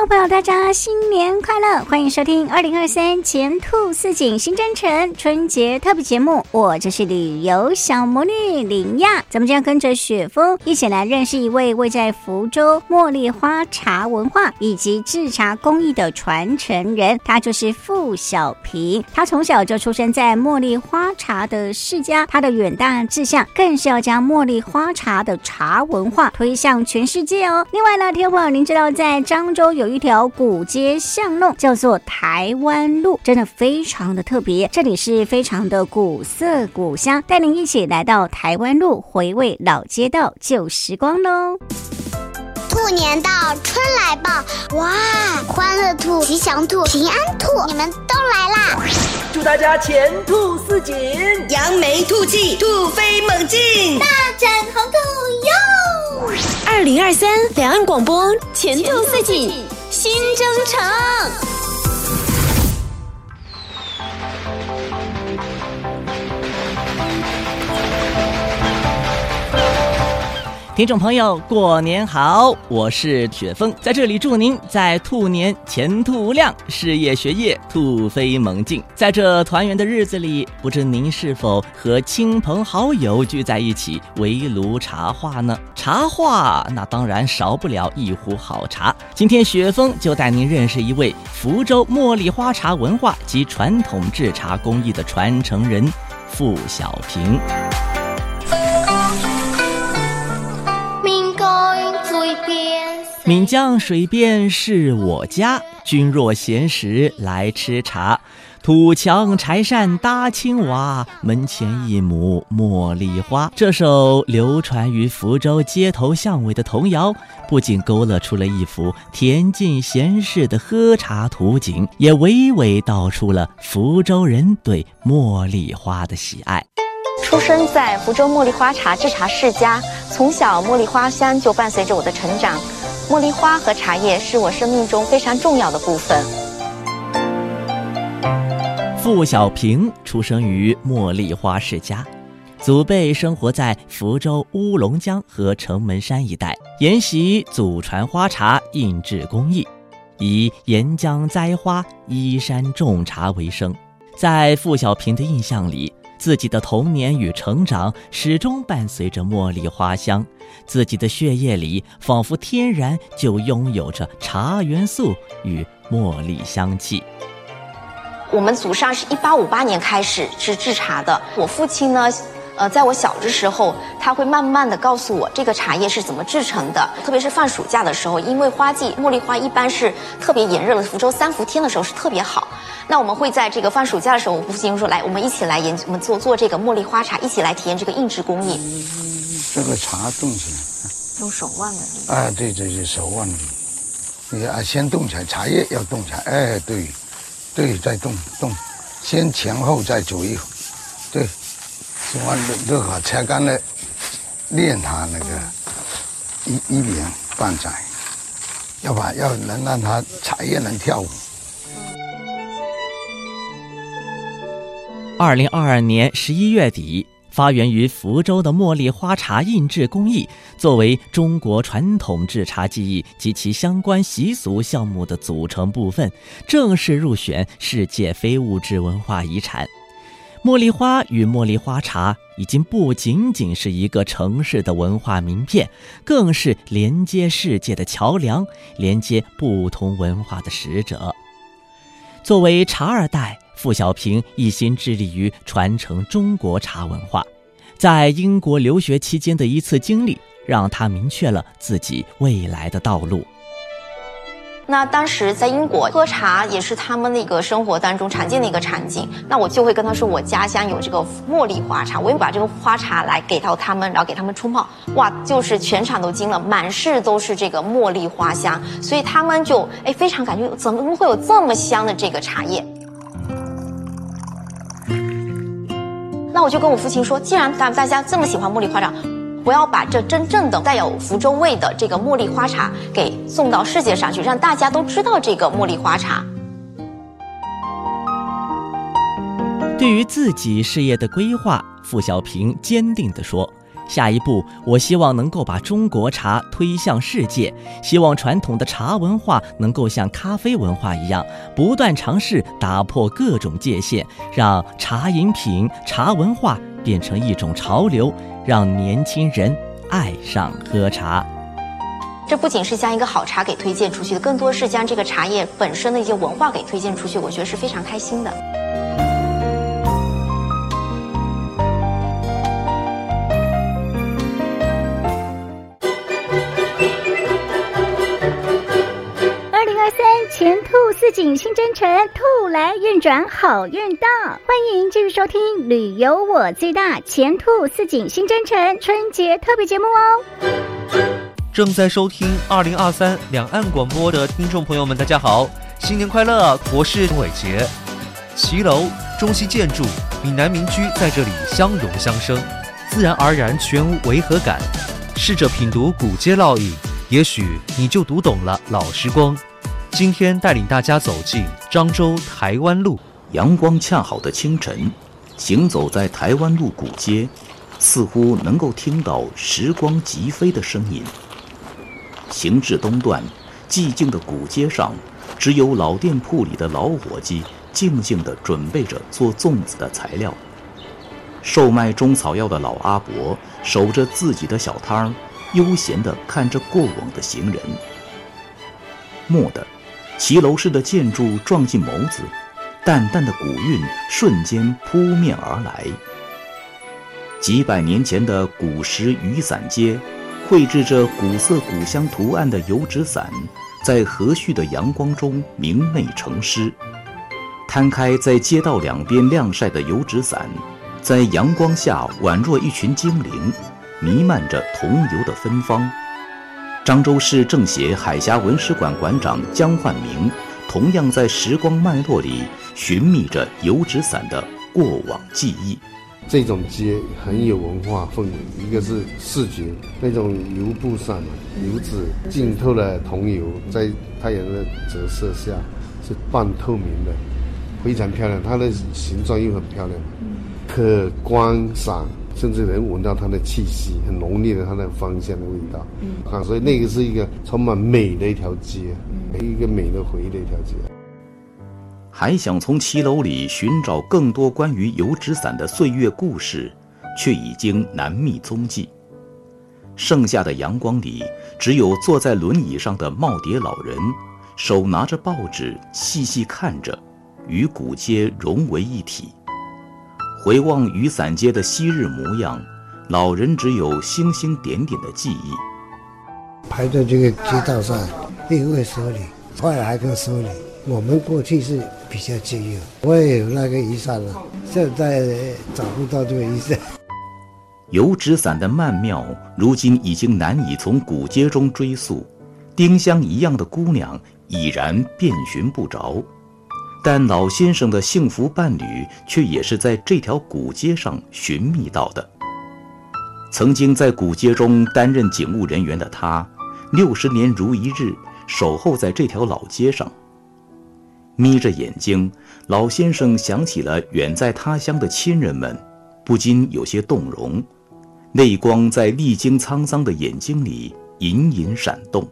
众朋友，大家新年快乐！欢迎收听二零二三前兔似锦新征程春节特别节目，我就是旅游小魔女林亚。咱们将跟着雪峰一起来认识一位位在福州茉莉花茶文化以及制茶工艺的传承人，他就是傅小平。他从小就出生在茉莉花茶的世家，他的远大志向更是要将茉莉花茶的茶文化推向全世界哦。另外呢，听众朋友，您知道在漳州有一条古街巷弄，叫做台湾路，真的非常的特别。这里是非常的古色古香，带您一起来到台湾路，回味老街道旧时光喽。兔年到，春来报，哇！欢乐兔、吉祥兔、平安兔，你们都来啦！祝大家前兔似锦，扬眉吐气，兔飞猛进，大展宏图哟！二零二三两岸广播前兔似锦新征程。听众朋友，过年好！我是雪峰，在这里祝您在兔年前途无量，事业学业突飞猛进。在这团圆的日子里，不知您是否和亲朋好友聚在一起围炉茶话呢？茶话那当然少不了一壶好茶。今天雪峰就带您认识一位福州茉莉花茶文化及传统制茶工艺的传承人傅小平。岷江水边是我家，君若闲时来吃茶。土墙柴扇搭青瓦，门前一亩茉莉花。这首流传于福州街头巷尾的童谣，不仅勾勒出了一幅恬静闲适的喝茶图景，也娓娓道出了福州人对茉莉花的喜爱。出生在福州茉莉花茶制茶世家，从小茉莉花香就伴随着我的成长。茉莉花和茶叶是我生命中非常重要的部分。傅小平出生于茉莉花世家，祖辈生活在福州乌龙江和城门山一带，沿袭祖传花茶印制工艺，以沿江栽花、依山种茶为生。在傅小平的印象里，自己的童年与成长始终伴随着茉莉花香，自己的血液里仿佛天然就拥有着茶元素与茉莉香气。我们祖上是一八五八年开始是制茶的，我父亲呢，呃，在我小的时候，他会慢慢的告诉我这个茶叶是怎么制成的，特别是放暑假的时候，因为花季茉莉花一般是特别炎热的，福州三伏天的时候是特别好。那我们会在这个放暑假的时候，我父亲说：“来，我们一起来研究，我们做做这个茉莉花茶，一起来体验这个印制工艺。”这个茶冻起来，用手腕的。啊，对对对，手腕的。你啊，先冻起来，茶叶要冻起来。哎，对，对，再冻冻，先前后再煮一会。对，手腕热热好，擦干了，练它那个一一年半载，要把要能让它茶叶能跳舞。二零二二年十一月底，发源于福州的茉莉花茶印制工艺，作为中国传统制茶技艺及其相关习俗项目的组成部分，正式入选世界非物质文化遗产。茉莉花与茉莉花茶已经不仅仅是一个城市的文化名片，更是连接世界的桥梁，连接不同文化的使者。作为茶二代。傅小平一心致力于传承中国茶文化，在英国留学期间的一次经历，让他明确了自己未来的道路。那当时在英国喝茶也是他们那个生活当中常见的一个场景，那我就会跟他说，我家乡有这个茉莉花茶，我也把这个花茶来给到他们，然后给他们冲泡，哇，就是全场都惊了，满室都是这个茉莉花香，所以他们就哎非常感觉怎么会有这么香的这个茶叶。那我就跟我父亲说，既然大大家这么喜欢茉莉花茶，我要把这真正的带有福州味的这个茉莉花茶给送到世界上去，让大家都知道这个茉莉花茶。对于自己事业的规划，傅小平坚定地说：“下一步，我希望能够把中国茶推向世界，希望传统的茶文化能够像咖啡文化一样，不断尝试打破各种界限，让茶饮品、茶文化变成一种潮流，让年轻人爱上喝茶。这不仅是将一个好茶给推荐出去的，更多是将这个茶叶本身的一些文化给推荐出去。我觉得是非常开心的。”前兔似锦新征程，兔来运转好运到。欢迎继续收听《旅游我最大前兔似锦新征程》春节特别节目哦。正在收听二零二三两岸广播的听众朋友们，大家好，新年快乐！我是伟杰。骑楼、中西建筑、闽南民居在这里相融相生，自然而然全无违和感。试着品读古街烙印，也许你就读懂了老时光。今天带领大家走进漳州台湾路，阳光恰好的清晨，行走在台湾路古街，似乎能够听到时光疾飞的声音。行至东段，寂静的古街上，只有老店铺里的老伙计静静地准备着做粽子的材料。售卖中草药的老阿伯守着自己的小摊儿，悠闲地看着过往的行人。蓦地。骑楼式的建筑撞进眸子，淡淡的古韵瞬间扑面而来。几百年前的古时雨伞街，绘制着古色古香图案的油纸伞，在和煦的阳光中明媚成诗。摊开在街道两边晾晒的油纸伞，在阳光下宛若一群精灵，弥漫着桐油的芬芳。漳州市政协海峡文史馆馆长江焕明，同样在时光脉络里寻觅着油纸伞的过往记忆。这种街很有文化氛围，一个是视觉，那种油布伞油纸浸透了桐油，在太阳的折射下是半透明的，非常漂亮。它的形状又很漂亮，可观赏。甚至能闻到它的气息，很浓烈的它的芳香的味道。嗯，啊，所以那个是一个充满美的一条街，嗯，一个美的回忆的一条街。还想从骑楼里寻找更多关于油纸伞的岁月故事，却已经难觅踪迹。盛夏的阳光里，只有坐在轮椅上的耄耋老人，手拿着报纸，细细看着，与古街融为一体。回望雨伞街的昔日模样，老人只有星星点点的记忆。排在这个街道上，一个会收礼，后来还可以收礼。我们过去是比较自由，我也有那个雨伞了，现在找不到这个雨伞。油纸伞的曼妙，如今已经难以从古街中追溯。丁香一样的姑娘已然遍寻不着。但老先生的幸福伴侣却也是在这条古街上寻觅到的。曾经在古街中担任警务人员的他，六十年如一日守候在这条老街上。眯着眼睛，老先生想起了远在他乡的亲人们，不禁有些动容，泪光在历经沧桑的眼睛里隐隐闪动。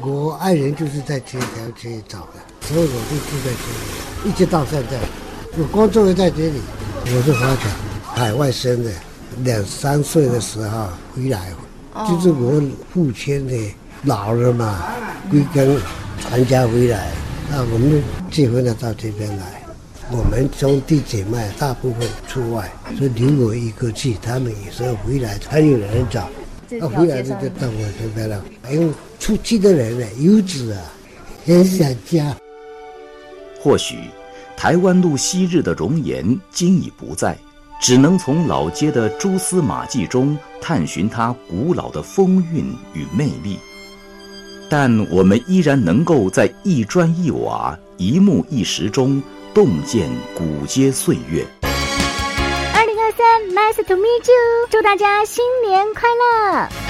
我爱人就是在这条街找的。所以我就住在这里，一直到现在。我工作在这里，我是华侨，海外生的，两三岁的时候回来，就是我父亲的老了嘛，归根全家回来，那我们结婚了到这边来。我们兄弟姐妹大部分出外，所以留我一个去，他们有时候回来还有人找，他回来就到我这边了。因为出去的人呢，游子啊，很想家。或许，台湾路昔日的容颜今已不在，只能从老街的蛛丝马迹中探寻它古老的风韵与魅力。但我们依然能够在一砖一瓦、一木一石中洞见古街岁月。二零二三，Nice to meet you，祝大家新年快乐。